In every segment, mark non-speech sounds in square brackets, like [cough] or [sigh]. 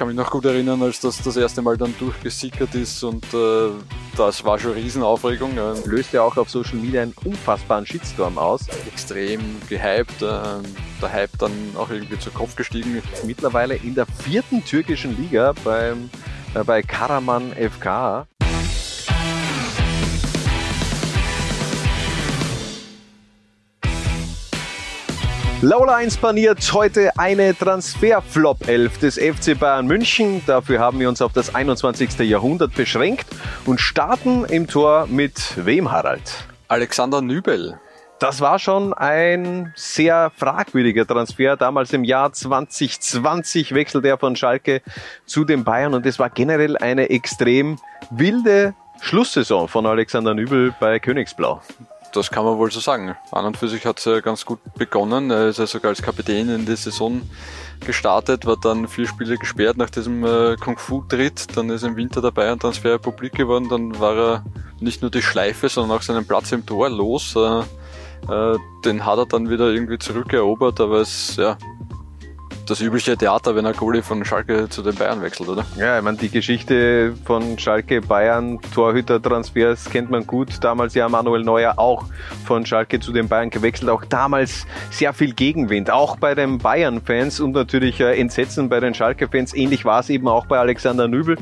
kann mich noch gut erinnern, als das das erste Mal dann durchgesickert ist und äh, das war schon Riesenaufregung. Äh. Löst ja auch auf Social Media einen unfassbaren Shitstorm aus. Extrem gehypt, äh, der Hype dann auch irgendwie zu Kopf gestiegen. Mittlerweile in der vierten türkischen Liga beim, äh, bei Karaman FK. Laula 1 paniert heute eine Transferflop 11 des FC Bayern München. Dafür haben wir uns auf das 21. Jahrhundert beschränkt und starten im Tor mit wem, Harald? Alexander Nübel. Das war schon ein sehr fragwürdiger Transfer. Damals im Jahr 2020 wechselte er von Schalke zu den Bayern und es war generell eine extrem wilde Schlusssaison von Alexander Nübel bei Königsblau das kann man wohl so sagen. An und für sich hat es ja ganz gut begonnen. Er ist ja sogar als Kapitän in die Saison gestartet, war dann vier Spiele gesperrt nach diesem äh, Kung-Fu-Tritt. Dann ist im Winter dabei und Transfer publik geworden. Dann war er nicht nur die Schleife, sondern auch seinen Platz im Tor los. Äh, äh, den hat er dann wieder irgendwie zurückerobert, aber es ja, das übliche Theater, wenn ein Goalie von Schalke zu den Bayern wechselt, oder? Ja, ich meine, die Geschichte von Schalke Bayern Torhüter-Transfers kennt man gut. Damals ja Manuel Neuer auch von Schalke zu den Bayern gewechselt. Auch damals sehr viel Gegenwind, auch bei den Bayern-Fans und natürlich äh, Entsetzen bei den Schalke-Fans. Ähnlich war es eben auch bei Alexander Nübel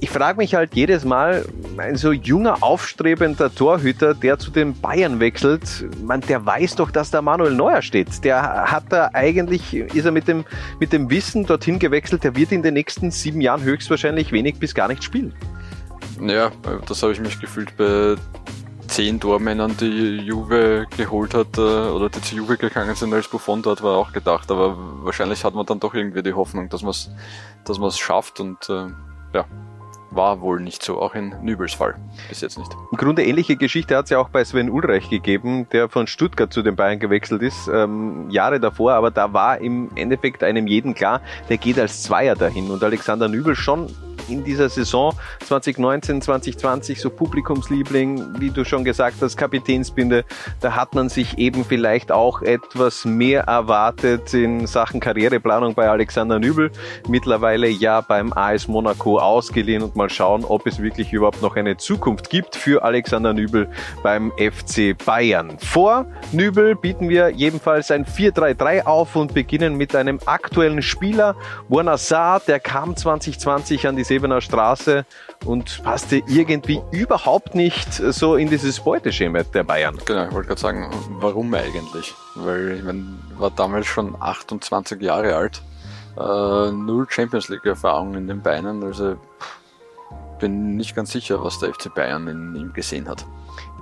ich frage mich halt jedes Mal, ein so junger, aufstrebender Torhüter, der zu den Bayern wechselt, man, der weiß doch, dass da Manuel Neuer steht. Der hat da eigentlich, ist er mit dem, mit dem Wissen dorthin gewechselt, der wird in den nächsten sieben Jahren höchstwahrscheinlich wenig bis gar nicht spielen. Ja, das habe ich mich gefühlt bei zehn Tormännern, die Juve geholt hat äh, oder die zu Juve gegangen sind, als Buffon dort war, auch gedacht. Aber wahrscheinlich hat man dann doch irgendwie die Hoffnung, dass man es dass schafft und äh, ja, war wohl nicht so, auch in Nübels Fall. Bis jetzt nicht. Im Grunde ähnliche Geschichte hat es ja auch bei Sven Ulreich gegeben, der von Stuttgart zu den Bayern gewechselt ist, ähm, Jahre davor, aber da war im Endeffekt einem jeden klar, der geht als Zweier dahin. Und Alexander Nübel schon in dieser Saison 2019, 2020 so Publikumsliebling, wie du schon gesagt hast, Kapitänsbinde. Da hat man sich eben vielleicht auch etwas mehr erwartet in Sachen Karriereplanung bei Alexander Nübel. Mittlerweile ja beim AS Monaco ausgeliehen und mal schauen, ob es wirklich überhaupt noch eine Zukunft gibt für Alexander Nübel beim FC Bayern. Vor Nübel bieten wir jedenfalls ein 4-3-3 auf und beginnen mit einem aktuellen Spieler, Buonasar, der kam 2020 an die Sebener Straße und passte irgendwie überhaupt nicht so in dieses Beuteschema der Bayern. Genau, ich wollte gerade sagen, warum eigentlich? Weil ich mein, war damals schon 28 Jahre alt, äh, null Champions League Erfahrung in den Beinen, also bin nicht ganz sicher, was der FC Bayern in ihm gesehen hat.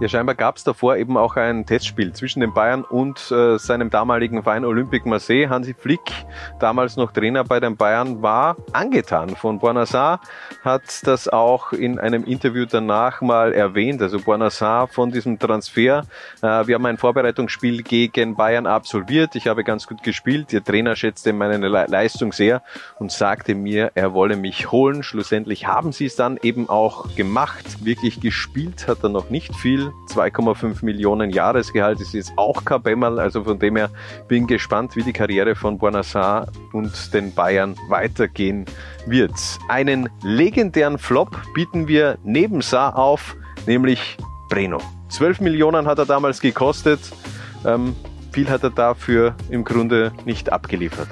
Ja, scheinbar gab es davor eben auch ein Testspiel zwischen den Bayern und äh, seinem damaligen Verein Olympique Marseille. Hansi Flick, damals noch Trainer bei den Bayern, war angetan von Bonassar, hat das auch in einem Interview danach mal erwähnt. Also Bonassar von diesem Transfer. Äh, wir haben ein Vorbereitungsspiel gegen Bayern absolviert. Ich habe ganz gut gespielt. Der Trainer schätzte meine Le Leistung sehr und sagte mir, er wolle mich holen. Schlussendlich haben sie es dann eben auch gemacht. Wirklich gespielt hat er noch nicht viel 2,5 Millionen Jahresgehalt ist jetzt auch kein Bämmerl, also von dem her bin gespannt, wie die Karriere von Bonassar und den Bayern weitergehen wird. Einen legendären Flop bieten wir neben Saar auf, nämlich Breno. 12 Millionen hat er damals gekostet. Ähm, viel hat er dafür im Grunde nicht abgeliefert.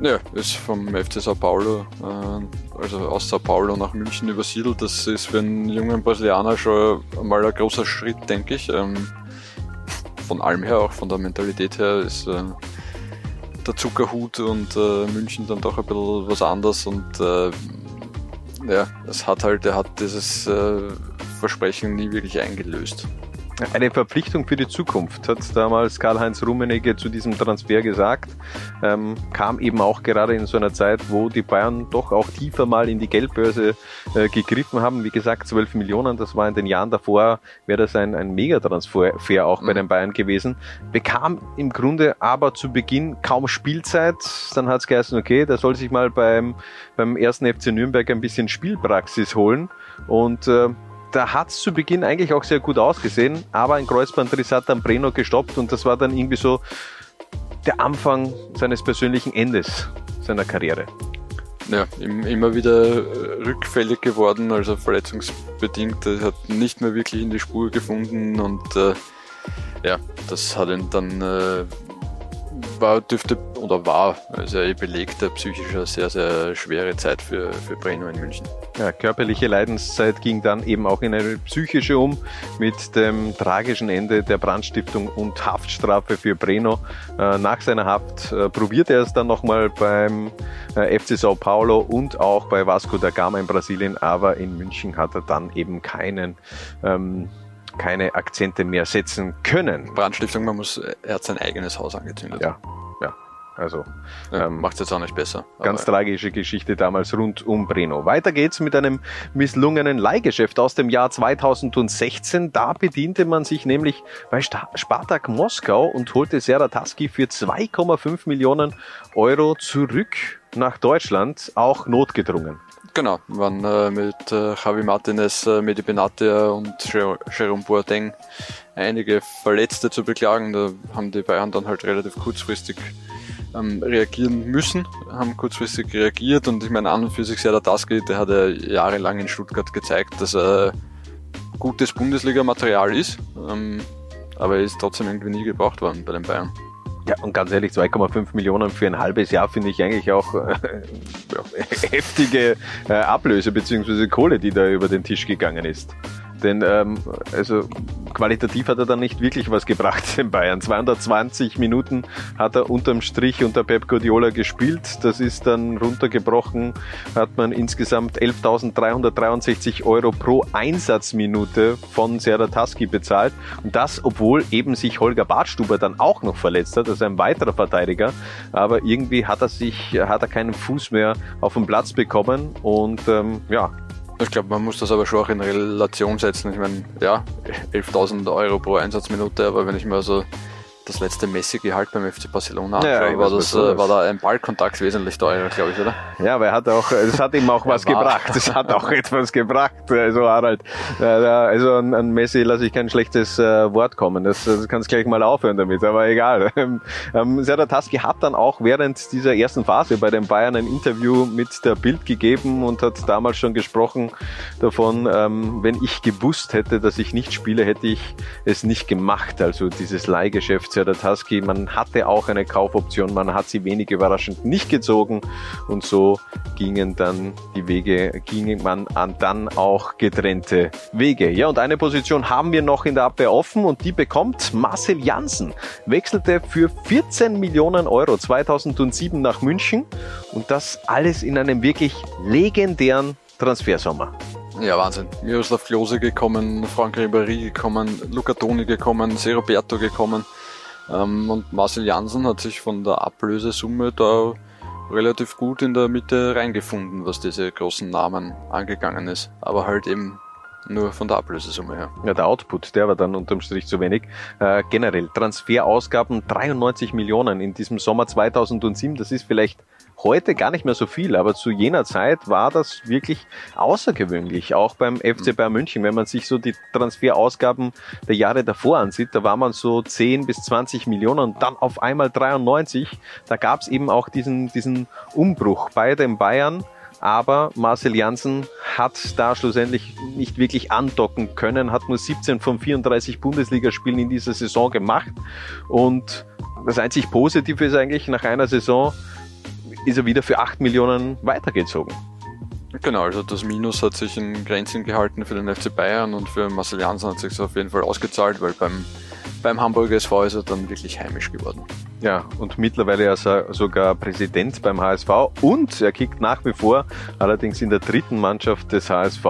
Ja, ist vom FC Sao Paulo, äh, also aus Sao Paulo nach München übersiedelt. Das ist für einen jungen Brasilianer schon mal ein großer Schritt, denke ich. Ähm, von allem her, auch von der Mentalität her, ist äh, der Zuckerhut und äh, München dann doch ein bisschen was anderes und ja, es hat halt, er hat dieses Versprechen nie wirklich eingelöst. Eine Verpflichtung für die Zukunft, hat damals Karl-Heinz Rummenigge zu diesem Transfer gesagt. Ähm, kam eben auch gerade in so einer Zeit, wo die Bayern doch auch tiefer mal in die Geldbörse äh, gegriffen haben. Wie gesagt, 12 Millionen, das war in den Jahren davor, wäre das ein, ein Megatransfer auch bei mhm. den Bayern gewesen. Bekam im Grunde aber zu Beginn kaum Spielzeit. Dann hat es geheißen, okay, der soll sich mal beim, beim ersten FC Nürnberg ein bisschen Spielpraxis holen. Und äh, da hat es zu Beginn eigentlich auch sehr gut ausgesehen, aber ein Kreuzbandriss hat dann Breno gestoppt und das war dann irgendwie so der Anfang seines persönlichen Endes seiner Karriere. ja, immer wieder rückfällig geworden, also verletzungsbedingt. Er hat nicht mehr wirklich in die Spur gefunden und äh, ja, das hat ihn dann äh, war, dürfte oder war also eh belegter psychischer sehr, sehr schwere Zeit für, für Breno in München. Ja, körperliche Leidenszeit ging dann eben auch in eine psychische um mit dem tragischen Ende der Brandstiftung und Haftstrafe für Breno. Äh, nach seiner Haft äh, probierte er es dann nochmal beim äh, FC Sao Paulo und auch bei Vasco da Gama in Brasilien, aber in München hat er dann eben keinen ähm, keine Akzente mehr setzen können. Brandstiftung, man muss, er hat sein eigenes Haus angezündet. Ja, ja. Also ja, ähm, macht es jetzt auch nicht besser. Ganz tragische Geschichte damals rund um Breno. Weiter geht's mit einem misslungenen Leihgeschäft aus dem Jahr 2016. Da bediente man sich nämlich bei Spartak Moskau und holte Serataski für 2,5 Millionen Euro zurück nach Deutschland, auch notgedrungen. Genau, waren äh, mit äh, Javi Martinez, äh, Medi Benatia und Jerome Boateng einige Verletzte zu beklagen. Da haben die Bayern dann halt relativ kurzfristig ähm, reagieren müssen, haben kurzfristig reagiert und ich meine an und für sich sehr der Taski, der hat ja jahrelang in Stuttgart gezeigt, dass er gutes Bundesliga-Material ist, ähm, aber er ist trotzdem irgendwie nie gebraucht worden bei den Bayern. Ja, und ganz ehrlich, 2,5 Millionen für ein halbes Jahr finde ich eigentlich auch äh, [laughs] heftige äh, Ablöse bzw. Kohle, die da über den Tisch gegangen ist. Denn ähm, also qualitativ hat er dann nicht wirklich was gebracht in Bayern. 220 Minuten hat er unterm Strich unter Pep Guardiola gespielt. Das ist dann runtergebrochen, hat man insgesamt 11.363 Euro pro Einsatzminute von Serataski bezahlt. Und das, obwohl eben sich Holger Bartstuber dann auch noch verletzt hat, also ein weiterer Verteidiger. Aber irgendwie hat er sich, hat er keinen Fuß mehr auf den Platz bekommen und ähm, ja, ich glaube, man muss das aber schon auch in Relation setzen. Ich meine, ja, 11.000 Euro pro Einsatzminute, aber wenn ich mir so das letzte Messi-Gehalt beim FC Barcelona ja, war, das, äh, war da ein Ballkontakt wesentlich teurer, glaube ich, oder? Ja, aber er hat auch, es hat ihm auch [laughs] was gebracht. Es hat auch [laughs] etwas gebracht. Also Harald, also an, Messi lasse ich kein schlechtes äh, Wort kommen. Das, das kannst gleich mal aufhören damit, aber egal. [laughs] Ähm, Serdar Taski hat dann auch während dieser ersten Phase bei den Bayern ein Interview mit der Bild gegeben und hat damals schon gesprochen davon, ähm, wenn ich gewusst hätte, dass ich nicht spiele, hätte ich es nicht gemacht. Also dieses Leihgeschäft Geschäftsführer Tusky. Man hatte auch eine Kaufoption, man hat sie wenig überraschend nicht gezogen und so gingen dann die Wege, gingen man an dann auch getrennte Wege. Ja, und eine Position haben wir noch in der Abwehr offen und die bekommt Marcel Janssen. Wechselte für 14 Millionen Euro 2007 nach München und das alles in einem wirklich legendären Transfersommer. Ja, Wahnsinn. Miroslav Klose gekommen, Frank Ribéry gekommen, Luca Toni gekommen, Seroberto gekommen. Ähm, und Marcel Janssen hat sich von der Ablösesumme da relativ gut in der Mitte reingefunden, was diese großen Namen angegangen ist. Aber halt eben nur von der Ablösesumme her. Ja, der Output, der war dann unterm Strich zu wenig. Äh, generell, Transferausgaben 93 Millionen in diesem Sommer 2007, das ist vielleicht heute gar nicht mehr so viel, aber zu jener Zeit war das wirklich außergewöhnlich, auch beim FC mhm. Bayern München. Wenn man sich so die Transferausgaben der Jahre davor ansieht, da war man so 10 bis 20 Millionen und dann auf einmal 93. Da gab es eben auch diesen, diesen Umbruch bei den Bayern. Aber Marcel Janssen hat da schlussendlich nicht wirklich andocken können, hat nur 17 von 34 Bundesligaspielen in dieser Saison gemacht. Und das einzig Positive ist eigentlich nach einer Saison, ist er wieder für 8 Millionen weitergezogen. Genau, also das Minus hat sich in Grenzen gehalten für den FC Bayern und für Marcel Janssen hat sich auf jeden Fall ausgezahlt, weil beim, beim Hamburger SV ist er dann wirklich heimisch geworden. Ja, und mittlerweile ist er sogar Präsident beim HSV und er kickt nach wie vor, allerdings in der dritten Mannschaft des HSV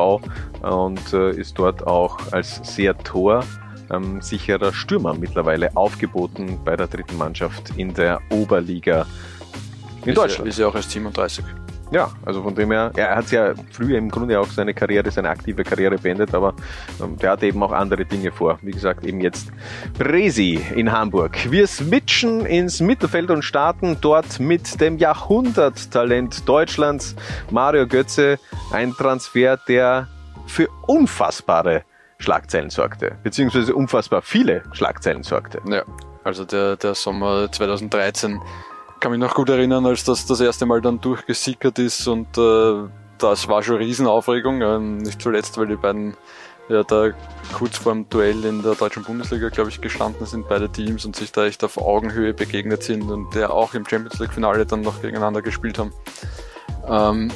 und äh, ist dort auch als sehr Tor ähm, sicherer Stürmer mittlerweile aufgeboten bei der dritten Mannschaft in der Oberliga in ist Deutschland. Er, ist ja auch erst 37. Ja, also von dem her, er hat ja früher im Grunde auch seine Karriere, seine aktive Karriere beendet, aber ähm, der hatte eben auch andere Dinge vor. Wie gesagt, eben jetzt Bresi in Hamburg. Wir switchen ins Mittelfeld und starten dort mit dem Jahrhunderttalent Deutschlands, Mario Götze. Ein Transfer, der für unfassbare Schlagzeilen sorgte, beziehungsweise unfassbar viele Schlagzeilen sorgte. Ja, also der, der Sommer 2013 kann mich noch gut erinnern, als das das erste Mal dann durchgesickert ist und äh, das war schon Riesenaufregung. Ähm, nicht zuletzt, weil die beiden ja da kurz vor dem Duell in der deutschen Bundesliga, glaube ich, gestanden sind, beide Teams und sich da echt auf Augenhöhe begegnet sind und der auch im Champions League Finale dann noch gegeneinander gespielt haben. Ähm,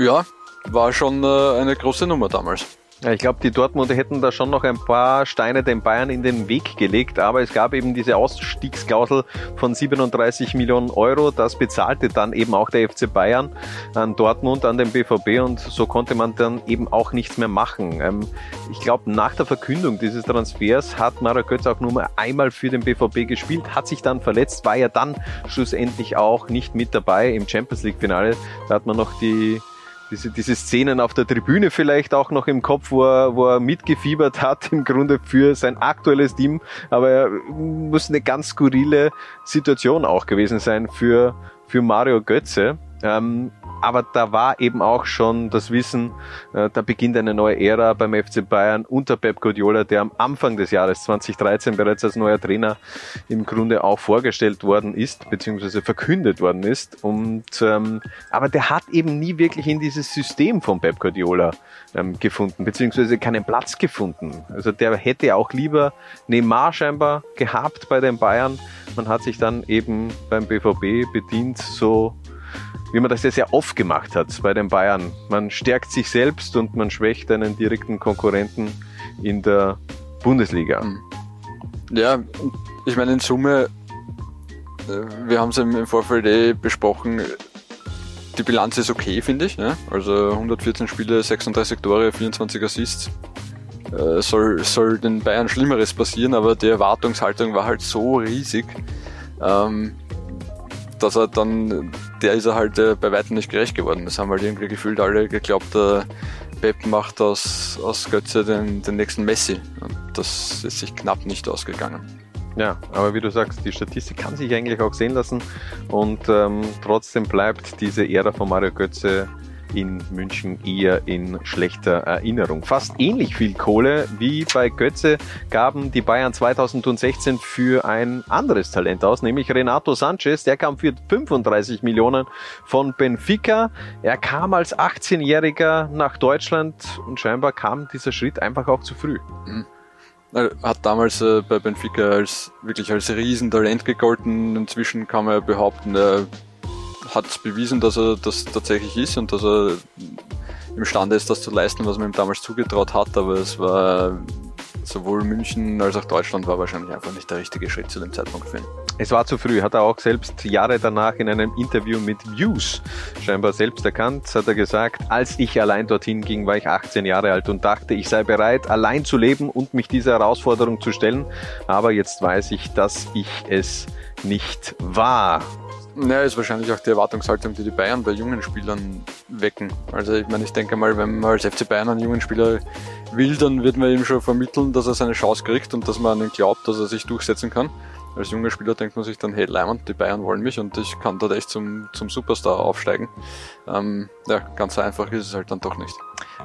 ja, war schon äh, eine große Nummer damals. Ja, ich glaube, die Dortmunder hätten da schon noch ein paar Steine den Bayern in den Weg gelegt, aber es gab eben diese Ausstiegsklausel von 37 Millionen Euro. Das bezahlte dann eben auch der FC Bayern an Dortmund, an den BVB und so konnte man dann eben auch nichts mehr machen. Ähm, ich glaube, nach der Verkündung dieses Transfers hat Mario Götz auch nur einmal für den BVB gespielt, hat sich dann verletzt, war ja dann schlussendlich auch nicht mit dabei im Champions League Finale. Da hat man noch die diese, diese Szenen auf der Tribüne vielleicht auch noch im Kopf, wo er, wo er mitgefiebert hat, im Grunde für sein aktuelles Team. Aber er muss eine ganz skurrile Situation auch gewesen sein für, für Mario Götze. Ähm, aber da war eben auch schon das Wissen, äh, da beginnt eine neue Ära beim FC Bayern unter Pep Guardiola, der am Anfang des Jahres 2013 bereits als neuer Trainer im Grunde auch vorgestellt worden ist, beziehungsweise verkündet worden ist. Und ähm, aber der hat eben nie wirklich in dieses System von Pep Guardiola ähm, gefunden, beziehungsweise keinen Platz gefunden. Also der hätte auch lieber Neymar scheinbar gehabt bei den Bayern. Man hat sich dann eben beim BVB bedient, so wie man das ja sehr oft gemacht hat bei den Bayern. Man stärkt sich selbst und man schwächt einen direkten Konkurrenten in der Bundesliga. Hm. Ja, ich meine in Summe, äh, wir haben es im Vorfeld eh besprochen, die Bilanz ist okay, finde ich. Ne? Also 114 Spiele, 36 Tore, 24 Assists. Äh, soll, soll den Bayern Schlimmeres passieren, aber die Erwartungshaltung war halt so riesig. Ähm, dass er dann, der ist er halt äh, bei weitem nicht gerecht geworden. Das haben halt irgendwie gefühlt alle geglaubt, der Pep macht aus, aus Götze den, den nächsten Messi. Und das ist sich knapp nicht ausgegangen. Ja, aber wie du sagst, die Statistik kann sich eigentlich auch sehen lassen und ähm, trotzdem bleibt diese Ära von Mario Götze in München eher in schlechter Erinnerung. Fast ähnlich viel Kohle wie bei Götze gaben die Bayern 2016 für ein anderes Talent aus, nämlich Renato Sanchez. Der kam für 35 Millionen von Benfica. Er kam als 18-Jähriger nach Deutschland und scheinbar kam dieser Schritt einfach auch zu früh. Mhm. Er hat damals äh, bei Benfica als wirklich als Riesentalent gegolten. Inzwischen kann man behaupten, er hat bewiesen, dass er das tatsächlich ist und dass er imstande ist, das zu leisten, was man ihm damals zugetraut hat, aber es war sowohl München als auch Deutschland war wahrscheinlich einfach nicht der richtige Schritt zu dem Zeitpunkt für ihn. Es war zu früh, hat er auch selbst Jahre danach in einem Interview mit Views scheinbar selbst erkannt, hat er gesagt, als ich allein dorthin ging, war ich 18 Jahre alt und dachte, ich sei bereit, allein zu leben und mich dieser Herausforderung zu stellen, aber jetzt weiß ich, dass ich es nicht war. Ja, ist wahrscheinlich auch die Erwartungshaltung, die die Bayern bei jungen Spielern wecken. Also ich meine, ich denke mal, wenn man als FC Bayern einen jungen Spieler will, dann wird man ihm schon vermitteln, dass er seine Chance kriegt und dass man an ihn glaubt, dass er sich durchsetzen kann. Als junger Spieler denkt man sich dann, hey Leimand, die Bayern wollen mich und ich kann dort echt zum, zum Superstar aufsteigen. Ähm, ja, ganz so einfach ist es halt dann doch nicht.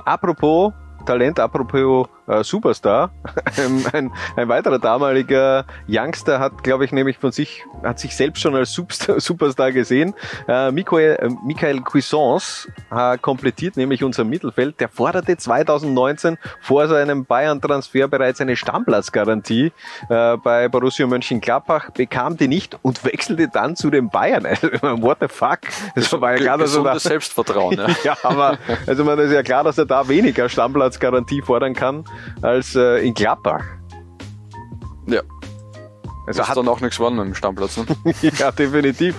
Apropos Talent, apropos äh, Superstar. [laughs] ein, ein, weiterer damaliger Youngster hat, glaube ich, nämlich von sich, hat sich selbst schon als Superstar, [laughs] Superstar gesehen. Äh, Michael, äh, Michael Cuisance äh, komplettiert nämlich unser Mittelfeld. Der forderte 2019 vor seinem Bayern-Transfer bereits eine Stammplatzgarantie äh, bei Borussia Mönchengladbach, bekam die nicht und [laughs] wechselte dann zu den Bayern. What the fuck? Das war ja klar, dass er da, Selbstvertrauen. Ja. ja, aber also man ist ja klar, dass er da weniger Stammplatzgarantie fordern kann als äh, in Gladbach. Ja. Also ist hat dann auch nichts geworden im Stammplatz. Ne? [laughs] ja, definitiv.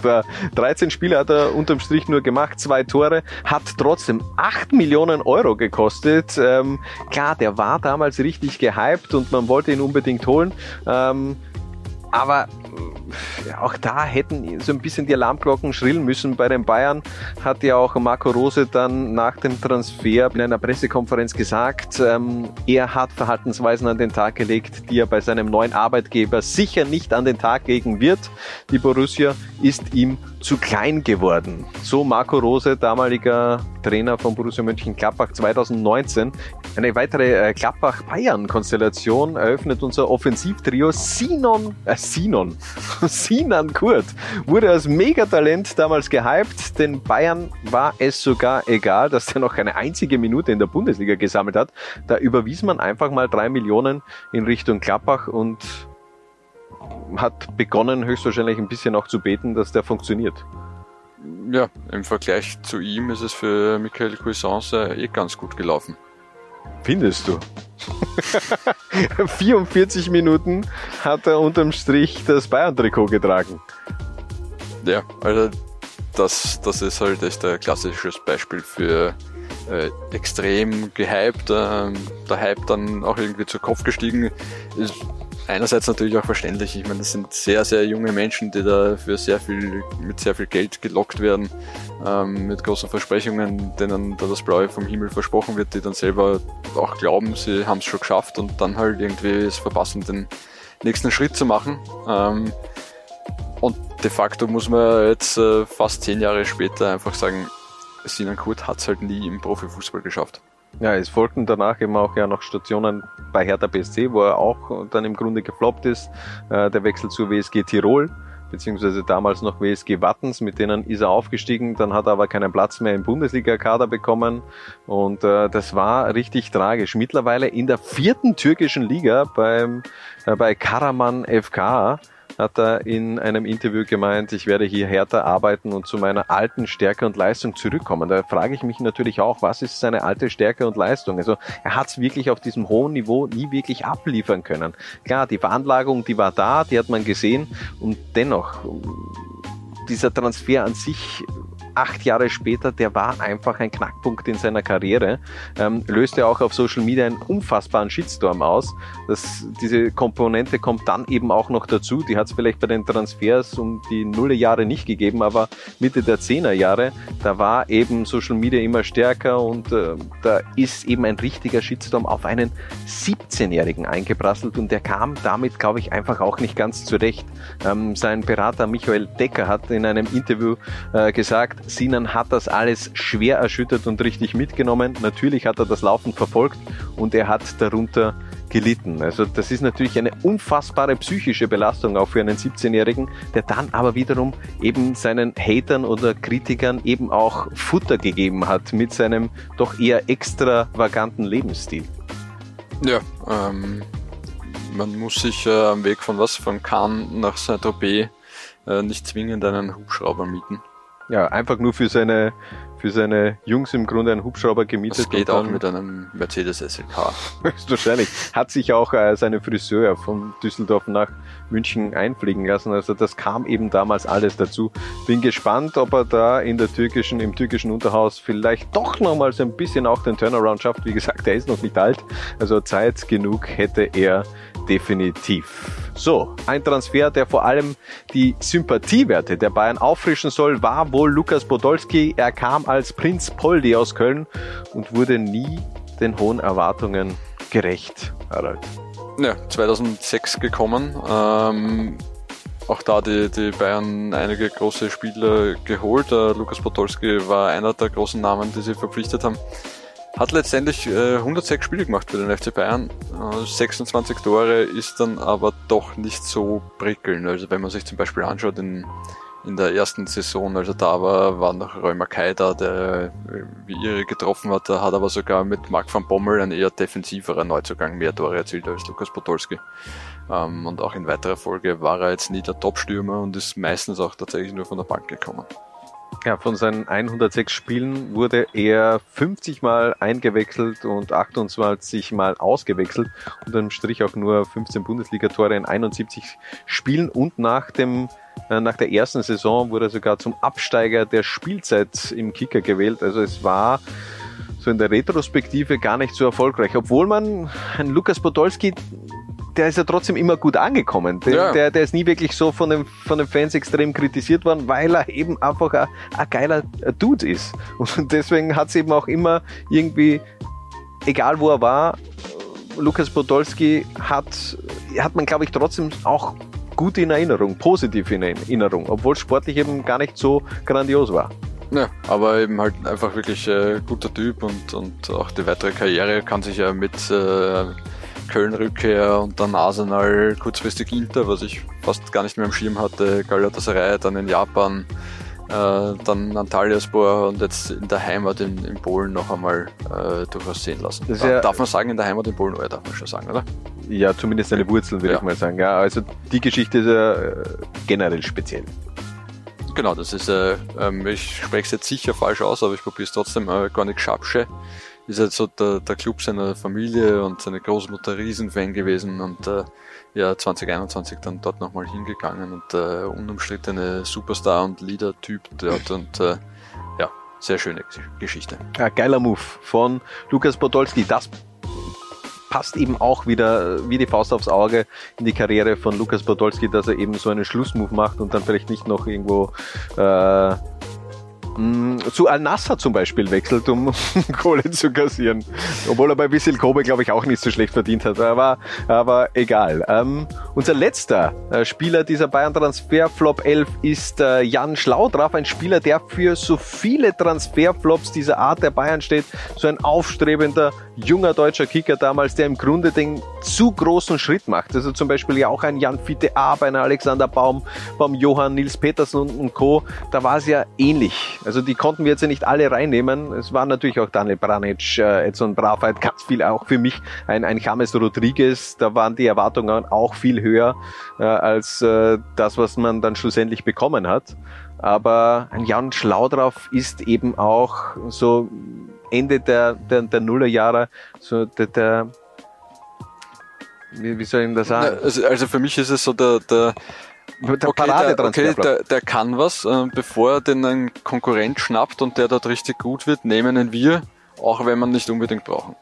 13 Spiele hat er unterm Strich nur gemacht, zwei Tore, hat trotzdem 8 Millionen Euro gekostet. Ähm, klar, der war damals richtig gehypt und man wollte ihn unbedingt holen. Ähm, aber auch da hätten so ein bisschen die Alarmglocken schrillen müssen. Bei den Bayern hat ja auch Marco Rose dann nach dem Transfer in einer Pressekonferenz gesagt, ähm, er hat Verhaltensweisen an den Tag gelegt, die er bei seinem neuen Arbeitgeber sicher nicht an den Tag legen wird. Die Borussia ist ihm zu klein geworden. So Marco Rose, damaliger Trainer von Borussia Mönchengladbach 2019. Eine weitere äh, Gladbach-Bayern-Konstellation eröffnet unser Offensivtrio Sinon, äh, Sinon, [laughs] Sinan Kurt wurde als Megatalent damals gehypt. Den Bayern war es sogar egal, dass er noch keine einzige Minute in der Bundesliga gesammelt hat. Da überwies man einfach mal drei Millionen in Richtung Gladbach und hat begonnen, höchstwahrscheinlich ein bisschen auch zu beten, dass der funktioniert. Ja, im Vergleich zu ihm ist es für Michael Cuisance eh ganz gut gelaufen. Findest du? [laughs] 44 Minuten hat er unterm Strich das Bayern-Trikot getragen. Ja, also das, das ist halt echt ein klassisches Beispiel für äh, extrem gehypt, äh, der Hype dann auch irgendwie zu Kopf gestiegen. Ist einerseits natürlich auch verständlich. Ich meine, das sind sehr, sehr junge Menschen, die da für sehr viel, mit sehr viel Geld gelockt werden, ähm, mit großen Versprechungen, denen da das Blaue vom Himmel versprochen wird, die dann selber auch glauben, sie haben es schon geschafft und dann halt irgendwie es verpassen, den nächsten Schritt zu machen. Ähm, und de facto muss man jetzt äh, fast zehn Jahre später einfach sagen, Sinan Kurt hat es halt nie im Profifußball geschafft. Ja, es folgten danach eben auch ja noch Stationen bei Hertha BSC, wo er auch dann im Grunde gefloppt ist. Äh, der Wechsel zu WSG Tirol, beziehungsweise damals noch WSG Wattens, mit denen ist er aufgestiegen, dann hat er aber keinen Platz mehr im Bundesliga-Kader bekommen und äh, das war richtig tragisch. Mittlerweile in der vierten türkischen Liga beim, äh, bei Karaman FK hat er in einem Interview gemeint, ich werde hier härter arbeiten und zu meiner alten Stärke und Leistung zurückkommen. Da frage ich mich natürlich auch, was ist seine alte Stärke und Leistung? Also er hat es wirklich auf diesem hohen Niveau nie wirklich abliefern können. Klar, die Veranlagung, die war da, die hat man gesehen und dennoch dieser Transfer an sich acht Jahre später, der war einfach ein Knackpunkt in seiner Karriere, ähm, löste auch auf Social Media einen unfassbaren Shitstorm aus. Das, diese Komponente kommt dann eben auch noch dazu. Die hat es vielleicht bei den Transfers um die Nullerjahre nicht gegeben, aber Mitte der Zehnerjahre, da war eben Social Media immer stärker und äh, da ist eben ein richtiger Shitstorm auf einen 17-Jährigen eingeprasselt und der kam damit, glaube ich, einfach auch nicht ganz zurecht. Ähm, sein Berater Michael Decker hat in einem Interview äh, gesagt, Sinan hat das alles schwer erschüttert und richtig mitgenommen. Natürlich hat er das laufend verfolgt und er hat darunter gelitten. Also das ist natürlich eine unfassbare psychische Belastung auch für einen 17-Jährigen, der dann aber wiederum eben seinen Hatern oder Kritikern eben auch Futter gegeben hat mit seinem doch eher extravaganten Lebensstil. Ja, ähm, man muss sich äh, am Weg von was, von Cannes nach Saint-Tropez äh, nicht zwingend einen Hubschrauber mieten. Ja, einfach nur für seine, für seine Jungs im Grunde einen Hubschrauber gemietet. Das geht auch mit einem Mercedes SLK. [laughs] Höchstwahrscheinlich. Hat sich auch äh, seine Friseur von Düsseldorf nach München einfliegen lassen. Also das kam eben damals alles dazu. Bin gespannt, ob er da in der türkischen, im türkischen Unterhaus vielleicht doch nochmals ein bisschen auch den Turnaround schafft. Wie gesagt, er ist noch nicht alt. Also Zeit genug hätte er definitiv. So, ein Transfer, der vor allem die Sympathiewerte der Bayern auffrischen soll, war wohl Lukas Podolski. Er kam als Prinz Poldi aus Köln und wurde nie den hohen Erwartungen gerecht, Harald. Ja, 2006 gekommen. Ähm, auch da die, die Bayern einige große Spieler geholt. Äh, Lukas Podolski war einer der großen Namen, die sie verpflichtet haben. Hat letztendlich äh, 106 Spiele gemacht für den FC Bayern. Äh, 26 Tore ist dann aber doch nicht so prickelnd. Also wenn man sich zum Beispiel anschaut in, in der ersten Saison, also da war, war noch Römer Kai da, der äh, wie ihre getroffen hat, da hat aber sogar mit Marc van Bommel ein eher defensiverer Neuzugang mehr Tore erzielt als Lukas Podolski. Ähm, und auch in weiterer Folge war er jetzt nie der Top-Stürmer und ist meistens auch tatsächlich nur von der Bank gekommen. Ja, von seinen 106 Spielen wurde er 50 Mal eingewechselt und 28 Mal ausgewechselt. Unterm Strich auch nur 15 Bundesligatore in 71 Spielen und nach dem äh, nach der ersten Saison wurde er sogar zum Absteiger der Spielzeit im Kicker gewählt. Also es war so in der Retrospektive gar nicht so erfolgreich. Obwohl man Lukas Podolski der ist ja trotzdem immer gut angekommen. Der, ja. der, der, ist nie wirklich so von den, von den Fans extrem kritisiert worden, weil er eben einfach ein, ein geiler Dude ist. Und deswegen hat es eben auch immer irgendwie, egal wo er war, Lukas Podolski hat, hat man, glaube ich, trotzdem auch gut in Erinnerung, positiv in Erinnerung, obwohl sportlich eben gar nicht so grandios war. Ja, aber eben halt einfach wirklich äh, guter Typ und, und auch die weitere Karriere kann sich ja mit äh, Köln-Rückkehr und dann Arsenal, kurzfristig Inter, was ich fast gar nicht mehr im Schirm hatte, Galatasaray, dann in Japan, äh, dann Antalyaspor und jetzt in der Heimat in, in Polen noch einmal äh, durchaus sehen lassen. Da, ja, darf man sagen, in der Heimat in Polen, oder darf man schon sagen, oder? Ja, zumindest seine Wurzeln, würde ja. ich mal sagen. Ja, also die Geschichte ist ja äh, generell speziell. Genau, das ist, äh, ähm, ich spreche es jetzt sicher falsch aus, aber ich probiere es trotzdem, äh, gar nicht Schapsche. Ist halt so der, der Club seiner Familie und seine Großmutter Riesenfan gewesen und äh, ja 2021 dann dort nochmal hingegangen und äh, unumstrittene Superstar und Leader-Typ dort und äh, ja, sehr schöne Geschichte. Ja, geiler Move von Lukas Podolski. Das passt eben auch wieder wie die Faust aufs Auge in die Karriere von Lukas Podolski, dass er eben so einen Schlussmove macht und dann vielleicht nicht noch irgendwo äh, zu Al-Nassr zum Beispiel wechselt, um [laughs] Kohle zu kassieren. Obwohl er bei Wissel Kobe, glaube ich, auch nicht so schlecht verdient hat. Aber, aber egal. Ähm, unser letzter äh, Spieler dieser Bayern Transferflop 11 ist äh, Jan Schlaudraff, ein Spieler, der für so viele Transferflops dieser Art der Bayern steht. So ein aufstrebender, junger deutscher Kicker damals, der im Grunde den zu großen Schritt macht. Also zum Beispiel ja auch ein Jan Fiete Ab, ein Alexander Baum, Baum Johann, Nils Petersen und, Co. Da war es ja ähnlich. Also die konnten wir jetzt ja nicht alle reinnehmen. Es waren natürlich auch Daniel Branic, äh, Edson Bravheit, ganz viel auch für mich. Ein, ein James Rodriguez, da waren die Erwartungen auch viel höher äh, als äh, das, was man dann schlussendlich bekommen hat. Aber ein Jan Schlaudraff ist eben auch so Ende der, der, der Nullerjahre so der, der wie, wie soll ich das sagen? Also, also für mich ist es so der, der der okay, der, okay der, der kann was. Äh, bevor er den einen Konkurrent schnappt und der dort richtig gut wird, nehmen ihn wir, auch wenn man nicht unbedingt brauchen.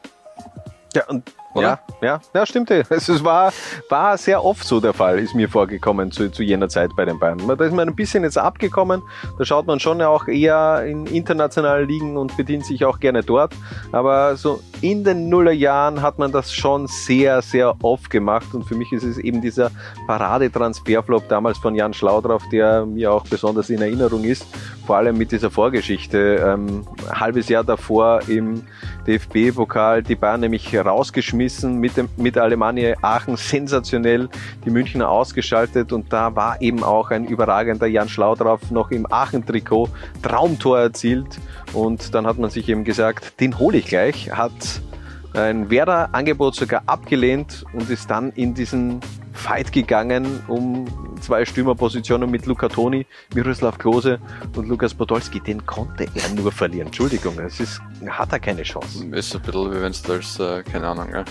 Ja, und oder? Ja, ja, ja, stimmt. [laughs] Es war, war sehr oft so der Fall, ist mir vorgekommen zu, zu jener Zeit bei den Bayern. Da ist man ein bisschen jetzt abgekommen. Da schaut man schon auch eher in internationalen Ligen und bedient sich auch gerne dort. Aber so in den Nullerjahren hat man das schon sehr, sehr oft gemacht. Und für mich ist es eben dieser Paradetransferflop damals von Jan Schlaudraff, der mir auch besonders in Erinnerung ist. Vor allem mit dieser Vorgeschichte. Ähm, ein halbes Jahr davor im DFB-Pokal die Bayern nämlich rausgeschmissen mit, dem, mit Alemannia Aachen sensationell die Münchner ausgeschaltet und da war eben auch ein überragender Jan Schlaudraff noch im Aachen-Trikot Traumtor erzielt und dann hat man sich eben gesagt, den hole ich gleich, hat ein Werder-Angebot sogar abgelehnt und ist dann in diesen Fight gegangen um zwei Stürmerpositionen mit Luca Toni, Miroslav Klose und Lukas Podolski. Den konnte er nur verlieren. Entschuldigung, es ist, hat er keine Chance. Ist ein bisschen wie wenn du als, äh, keine Ahnung, äh,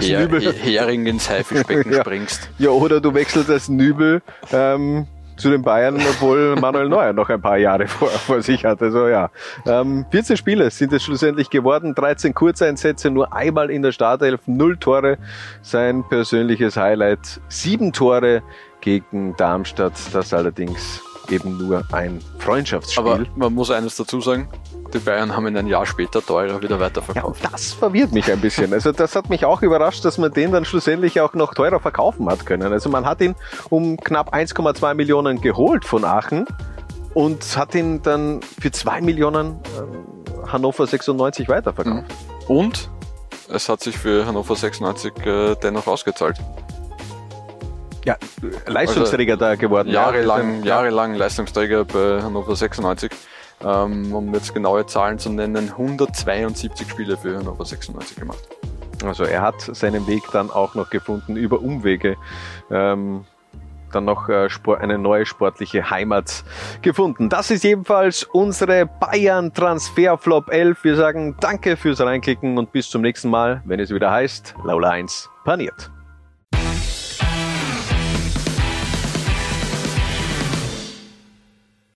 Her Hering ins Haifischbecken [laughs] ja. springst. Ja, oder du wechselst als Nübel ähm, zu den Bayern, obwohl [laughs] Manuel Neuer noch ein paar Jahre vor, vor sich hat. Also ja, ähm, 14 Spiele sind es schlussendlich geworden, 13 Kurzeinsätze, nur einmal in der Startelf, null Tore, sein persönliches Highlight, sieben Tore gegen Darmstadt, das allerdings eben nur ein Freundschaftsspiel. Aber man muss eines dazu sagen, die Bayern haben ihn ein Jahr später teurer wieder weiterverkauft. Ja, das verwirrt mich ein bisschen. Also das hat mich auch überrascht, dass man den dann schlussendlich auch noch teurer verkaufen hat können. Also man hat ihn um knapp 1,2 Millionen geholt von Aachen und hat ihn dann für 2 Millionen äh, Hannover 96 weiterverkauft. Mhm. Und es hat sich für Hannover 96 äh, dennoch ausgezahlt. Ja, Leistungsträger also, da geworden. Jahrelang, ja. jahrelang Leistungsträger bei Hannover 96 ähm, um jetzt genaue Zahlen zu nennen, 172 Spiele für Hannover 96 gemacht. Also er hat seinen Weg dann auch noch gefunden über Umwege. Ähm, dann noch äh, eine neue sportliche Heimat gefunden. Das ist jedenfalls unsere Bayern Transferflop 11. Wir sagen danke fürs Reinklicken und bis zum nächsten Mal, wenn es wieder heißt, Laula 1 paniert.